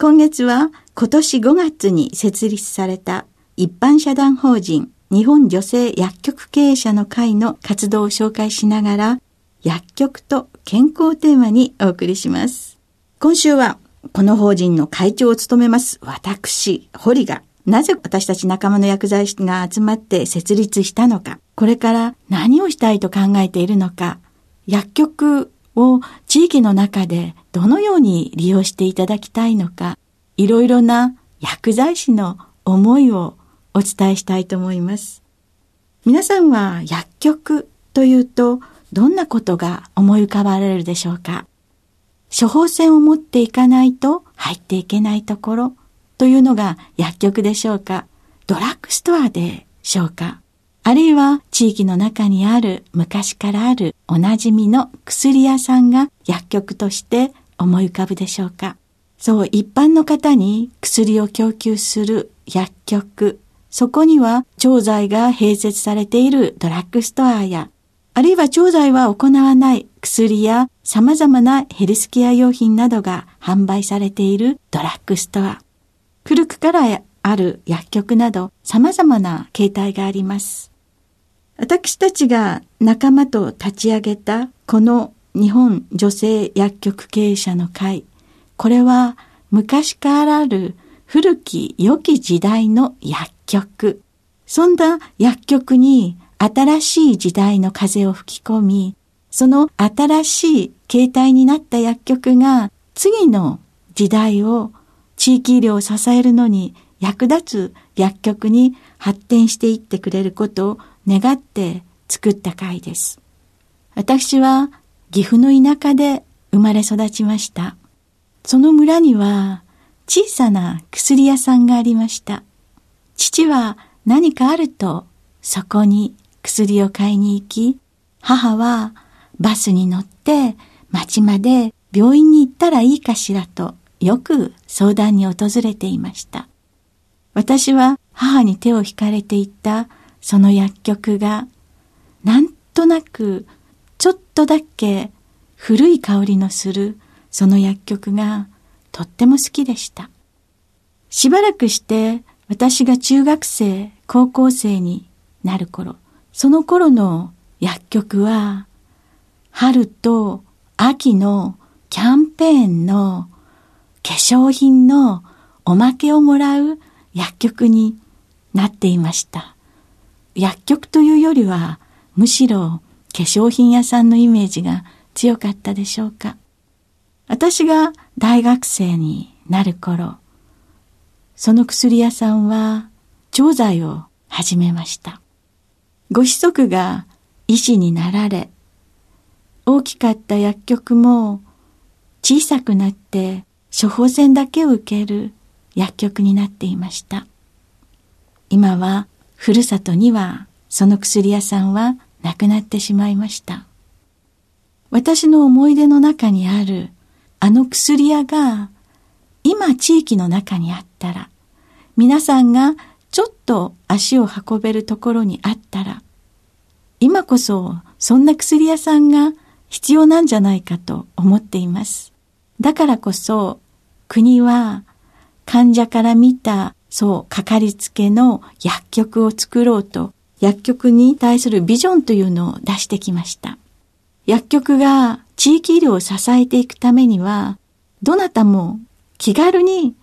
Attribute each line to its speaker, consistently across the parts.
Speaker 1: 今月は今年5月に設立された一般社団法人日本女性薬局経営者の会の活動を紹介しながら薬局と健康テーマにお送りします。今週はこの法人の会長を務めます私、堀がなぜ私たち仲間の薬剤師が集まって設立したのか、これから何をしたいと考えているのか、薬局を地域の中でどのように利用していただきたいのか、いろいろな薬剤師の思いをお伝えしたいと思います。皆さんは薬局というとどんなことが思い浮かばれるでしょうか？処方箋を持っていかないと入っていけないところというのが薬局でしょうか？ドラッグストアでしょうか？あるいは地域の中にある昔からあるおなじみの薬屋さんが薬局として思い浮かぶでしょうか？そう、一般の方に薬を供給する薬局。そこには調剤が併設されているドラッグストアや、あるいは調剤は行わない薬や様々なヘルスケア用品などが販売されているドラッグストア。古くからある薬局など様々な形態があります。私たちが仲間と立ち上げたこの日本女性薬局経営者の会。これは昔からある古き良き時代の薬局。そんな薬局に新しい時代の風を吹き込み、その新しい形態になった薬局が次の時代を地域医療を支えるのに役立つ薬局に発展していってくれることを願って作った会です。私は岐阜の田舎で生まれ育ちました。その村には小さな薬屋さんがありました。父は何かあるとそこに薬を買いに行き、母はバスに乗って町まで病院に行ったらいいかしらとよく相談に訪れていました。私は母に手を引かれていったその薬局が、なんとなくちょっとだけ古い香りのするその薬局がとっても好きでした。しばらくして私が中学生、高校生になる頃、その頃の薬局は春と秋のキャンペーンの化粧品のおまけをもらう薬局になっていました。薬局というよりは、むしろ化粧品屋さんのイメージが強かったでしょうか？私が大学生になる頃、その薬屋さんは調剤を始めました。ご子息が医師になられ、大きかった薬局も小さくなって処方箋だけを受ける薬局になっていました。今はふるさとにはその薬屋さんはなくなってしまいました。私の思い出の中にあるあの薬屋が今地域の中にあったら皆さんがちょっと足を運べるところにあったら、今こそそんな薬屋さんが必要なんじゃないかと思っています。だからこそ国は患者から見たそう、かかりつけの薬局を作ろうと、薬局に対するビジョンというのを出してきました。薬局が地域医療を支えていくためには、どなたも気軽に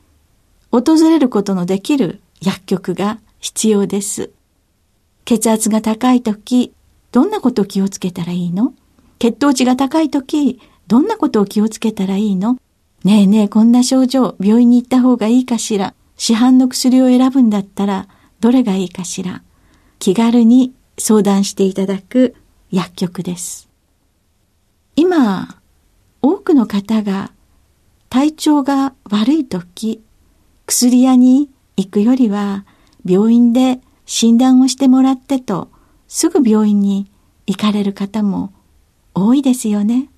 Speaker 1: 訪れることのできる薬局が必要です。血圧が高いとき、どんなことを気をつけたらいいの？血糖値が高いとき、どんなことを気をつけたらいいの？ねえねえ、こんな症状、病院に行った方がいいかしら？市販の薬を選ぶんだったらどれがいいかしら気軽に相談していただく薬局です。今、多くの方が体調が悪い時、薬屋に行くよりは病院で診断をしてもらってとすぐ病院に行かれる方も多いですよね。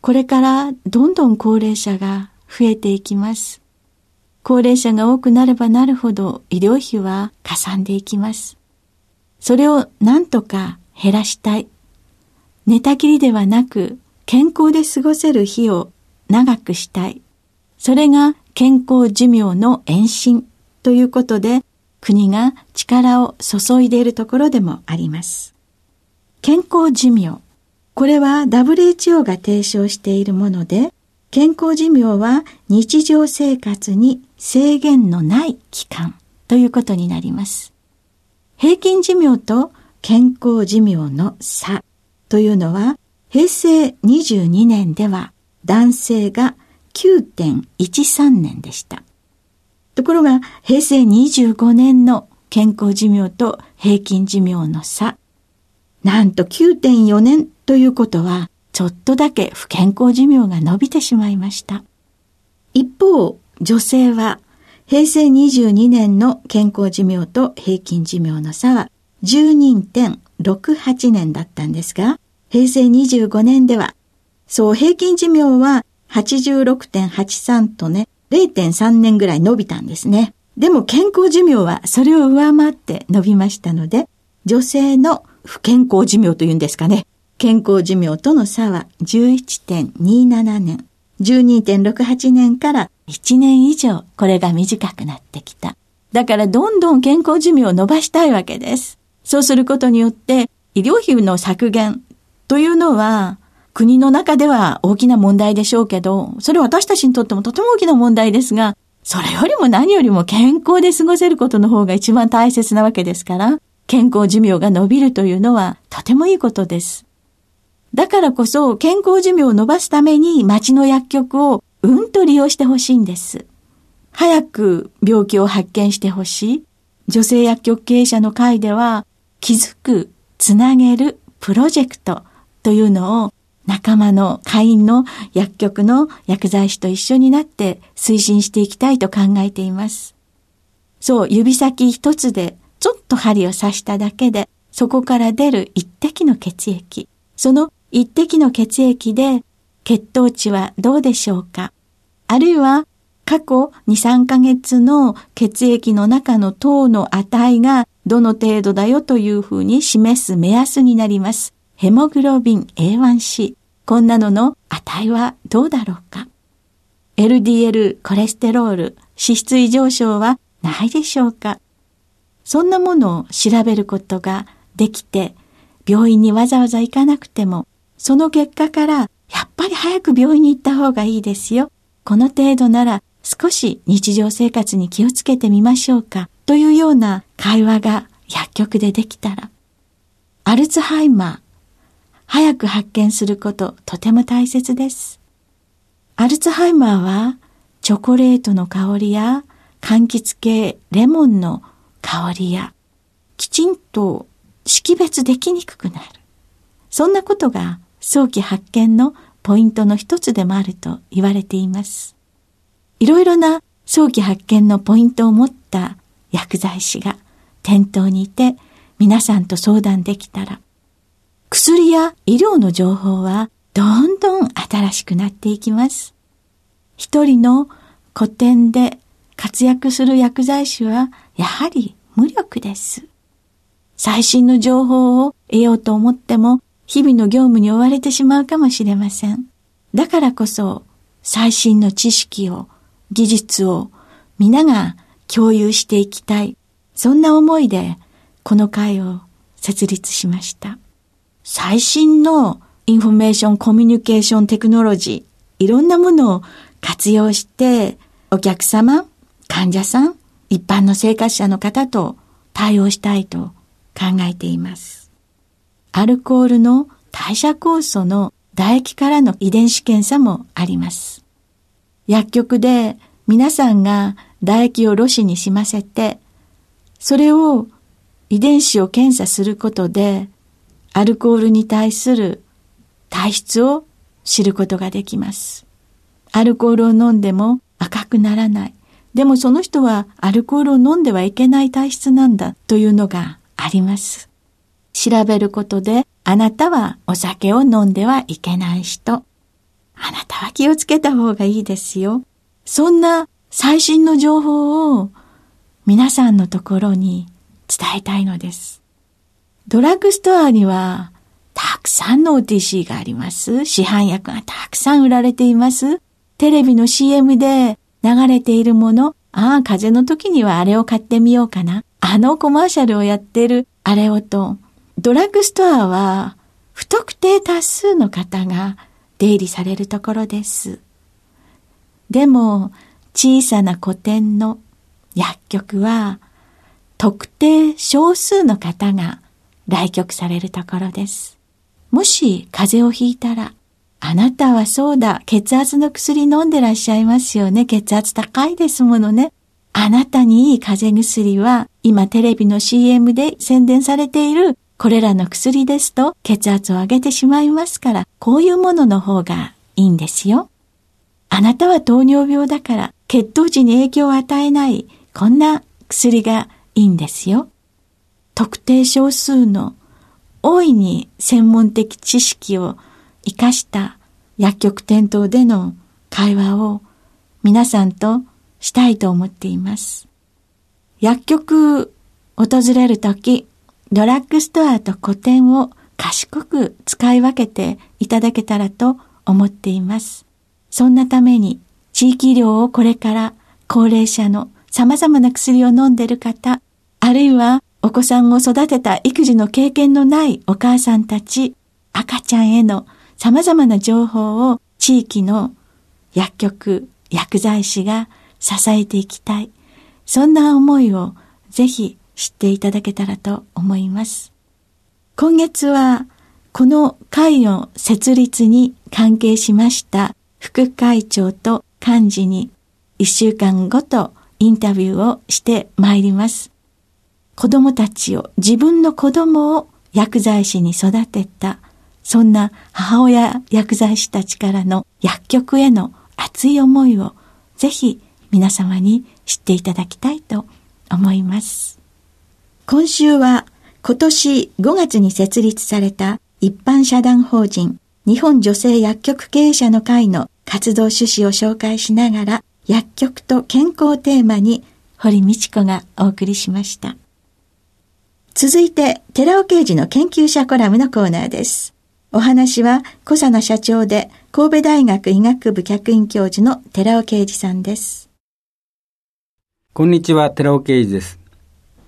Speaker 1: これからどんどん高齢者が増えていきます。高齢者が多くなればなるほど医療費はかさんでいきます。それを何とか減らしたい。寝たきりではなく健康で過ごせる日を長くしたい。それが健康寿命の延伸ということで国が力を注いでいるところでもあります。健康寿命。これは WHO が提唱しているもので、健康寿命は日常生活に制限のない期間ということになります。平均寿命と健康寿命の差というのは平成22年では男性が9.13年でした。ところが平成25年の健康寿命と平均寿命の差、なんと9.4年ということはちょっとだけ不健康寿命が伸びてしまいました。一方、女性は平成22年の健康寿命と平均寿命の差は12.68年だったんですが、平成25年では、そう平均寿命は86.83とね、0.3年ぐらい伸びたんですね。でも健康寿命はそれを上回って伸びましたので、女性の不健康寿命というんですかね。健康寿命との差は11.27年。12.68年から1年以上これが短くなってきた。だからどんどん健康寿命を伸ばしたいわけです。そうすることによって医療費の削減というのは国の中では大きな問題でしょうけど、それ私たちにとってもとても大きな問題ですが、それよりも何よりも健康で過ごせることの方が一番大切なわけですから、健康寿命が伸びるというのはとてもいいことです。だからこそ健康寿命を伸ばすために町の薬局をうんと利用してほしいんです。早く病気を発見してほしい。女性薬局経営者の会では気づく、つなげるプロジェクトというのを仲間の会員の薬局の薬剤師と一緒になって推進していきたいと考えています。そう、指先一つでちょっと針を刺しただけでそこから出る一滴の血液。その一滴の血液で血糖値はどうでしょうか？あるいは過去2、3ヶ月の血液の中の糖の値がどの程度だよというふうに示す目安になります。ヘモグロビン A1C。こんなのの値はどうだろうか ?LDL コレステロール、脂質異常症はないでしょうか？そんなものを調べることができて、病院にわざわざ行かなくても、その結果から、やっぱり早く病院に行った方がいいですよ。この程度なら少し日常生活に気をつけてみましょうか。というような会話が薬局でできたら、アルツハイマー、早く発見することとても大切です。アルツハイマーはチョコレートの香りや柑橘系レモンの香りやきちんと識別できにくくなる。そんなことが早期発見のポイントの一つでもあると言われています。いろいろな早期発見のポイントを持った薬剤師が店頭にいて皆さんと相談できたら、薬や医療の情報はどんどん新しくなっていきます。一人の古典で活躍する薬剤師はやはり無力です。最新の情報を得ようと思っても、日々の業務に追われてしまうかもしれません。だからこそ、最新の知識を、技術を、皆が共有していきたい。そんな思いで、この会を設立しました。最新のInformation Communication Technology、いろんなものを活用して、お客様、患者さん、一般の生活者の方と対応したいと考えています。アルコールの代謝酵素の唾液からの遺伝子検査もあります。薬局で皆さんが唾液をろ紙にしませて、それを遺伝子を検査することで、アルコールに対する体質を知ることができます。アルコールを飲んでも赤くならない。でもその人はアルコールを飲んではいけない体質なんだというのがあります。調べることであなたはお酒を飲んではいけない人。あなたは気をつけた方がいいですよ。そんな最新の情報を皆さんのところに伝えたいのです。ドラッグストアにはたくさんの OTC があります。市販薬がたくさん売られています。テレビの CM で流れているもの、ああ、風邪の時にはあれを買ってみようかな。あのコマーシャルをやってるあれをと、ドラッグストアは不特定多数の方が出入りされるところです。でも、小さな古典の薬局は、特定少数の方が来局されるところです。もし風邪をひいたら、あなたはそうだ、血圧の薬飲んでらっしゃいますよね。血圧高いですものね。あなたにいい風邪薬は、今テレビの CM で宣伝されているこれらの薬ですと血圧を上げてしまいますから、こういうものの方がいいんですよ。あなたは糖尿病だから血糖値に影響を与えないこんな薬がいいんですよ。特定少数の大いに専門的知識を活かした薬局店頭での会話を皆さんとしたいと思っています。薬局訪れるとき、ドラッグストアと古典を賢く使い分けていただけたらと思っています。そんなために地域医療をこれから高齢者の様々な薬を飲んでいる方、あるいはお子さんを育てた育児の経験のないお母さんたち、赤ちゃんへの様々な情報を地域の薬局、薬剤師が支えていきたい。そんな思いをぜひ知っていただけたらと思います。今月はこの会の設立に関係しました副会長と幹事に一週間ごとインタビューをしてまいります。子供たちを、自分の子供を薬剤師に育てたそんな母親薬剤師たちからの薬局への熱い思いをぜひ皆様に知っていただきたいと思います。今週は今年5月に設立された一般社団法人日本女性薬局経営者の会の活動趣旨を紹介しながら薬局と健康テーマに堀道子がお送りしました。続いて寺尾刑事の研究者コラムのコーナーです。お話は小佐奈社長で神戸大学医学部客員教授の寺尾啓二さんです。
Speaker 2: こんにちは、寺尾啓二です。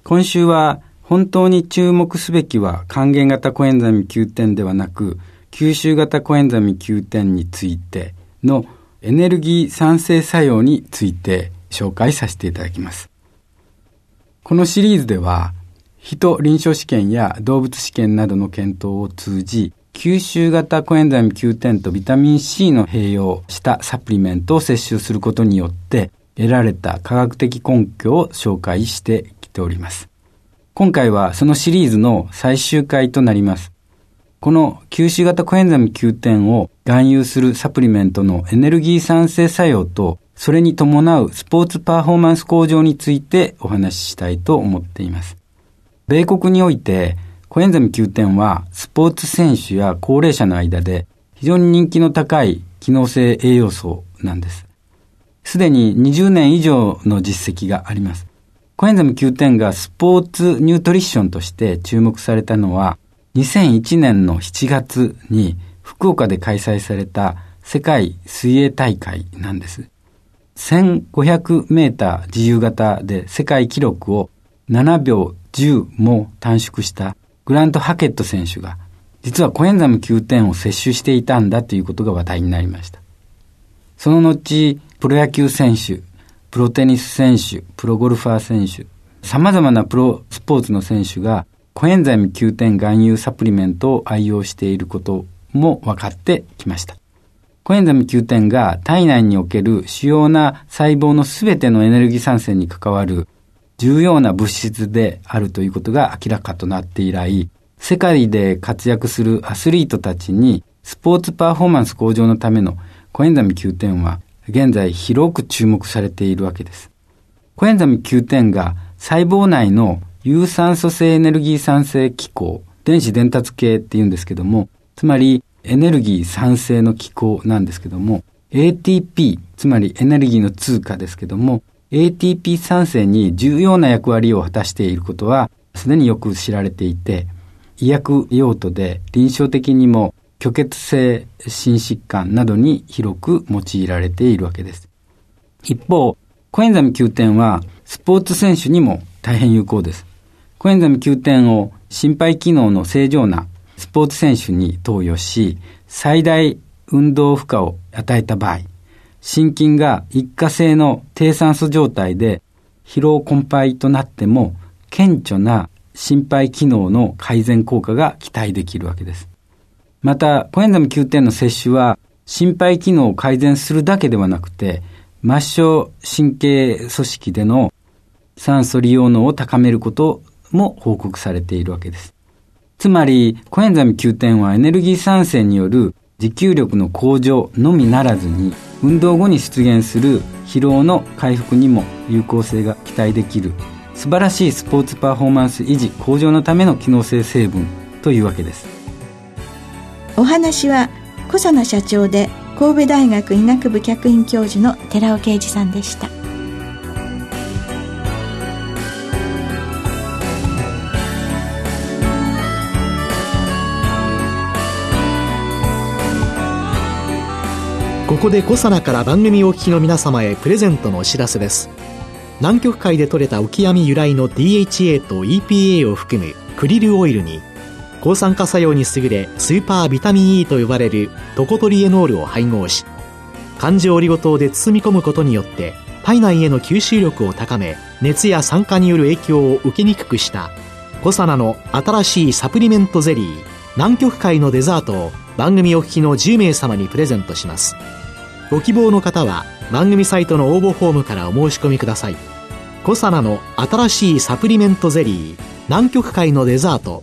Speaker 2: 今週は本当に注目すべきは還元型コエンザミ Q 点ではなく吸収型コエンザミ Q 点についてのエネルギー産生作用について紹介させていただきます。このシリーズでは人臨床試験や動物試験などの検討を通じ吸収型コエンザイム Q10 とビタミン C の併用したサプリメントを摂取することによって得られた科学的根拠を紹介してております。今回はそのシリーズの最終回となります。この吸収型コエンザイム Q10 を含有するサプリメントのエネルギー産生作用とそれに伴うスポーツパフォーマンス向上についてお話ししたいと思っています。米国においてコエンザミ Q10 はスポーツ選手や高齢者の間で非常に人気の高い機能性栄養素なんです。すでに20年以上の実績があります。コエンザム Q10 がスポーツニュートリッションとして注目されたのは、2001年の7月に福岡で開催された世界水泳大会なんです。1500メーター自由形で世界記録を7秒10も短縮したグラント・ハケット選手が実はコエンザム9点を摂取していたんだということが話題になりました。その後、プロ野球選手、プロテニス選手、プロゴルファー選手、様々なプロスポーツの選手がコエンザイム9点含有サプリメントを愛用していることも分かってきました。コエンザイム9点が体内における主要な細胞のすべてのエネルギー産生に関わる重要な物質であるということが明らかとなって以来、世界で活躍するアスリートたちにスポーツパフォーマンス向上のためのコエンザミ Q10 は現在広く注目されているわけです。コエンザミ Q10 が細胞内の有酸素性エネルギー産生機構、電子伝達系って言うんですけども、つまりエネルギー産生の機構なんですけども、ATP、つまりエネルギーの通貨ですけども、ATP 産生に重要な役割を果たしていることは、すでによく知られていて、医薬用途で臨床的にも虚血性心疾患などに広く用いられているわけです。一方、コエンザミ Q10 はスポーツ選手にも大変有効です。コエンザミ Q10 を心肺機能の正常なスポーツ選手に投与し、最大運動負荷を与えた場合、心筋が一過性の低酸素状態で疲労困憊となっても顕著な心肺機能の改善効果が期待できるわけです。また、コエンザム9点の摂取は、心肺機能を改善するだけではなくて、末梢神経組織での酸素利用能を高めることも報告されているわけです。つまり、コエンザム9点はエネルギー酸性による持久力の向上のみならずに、運動後に出現する疲労の回復にも有効性が期待できる素晴らしいスポーツパフォーマンス維持向上のための機能性成分というわけです
Speaker 1: お話は小佐奈社長で神戸大学医学部客員教授の寺尾啓二さんでした。
Speaker 3: ここで小佐奈から番組お聞きの皆様へプレゼントのお知らせです。南極海で採れたオキアミ由来の DHA と EPA を含むクリルオイルに抗酸化作用に優れスーパービタミン E と呼ばれるトコトリエノールを配合し環状オリゴ糖で包み込むことによって体内への吸収力を高め熱や酸化による影響を受けにくくしたコサナの新しいサプリメントゼリー南極海のデザートを番組お聞きの10名様にプレゼントします。ご希望の方は番組サイトの応募フォームからお申し込みください。コサナの新しいサプリメントゼリー南極海のデザート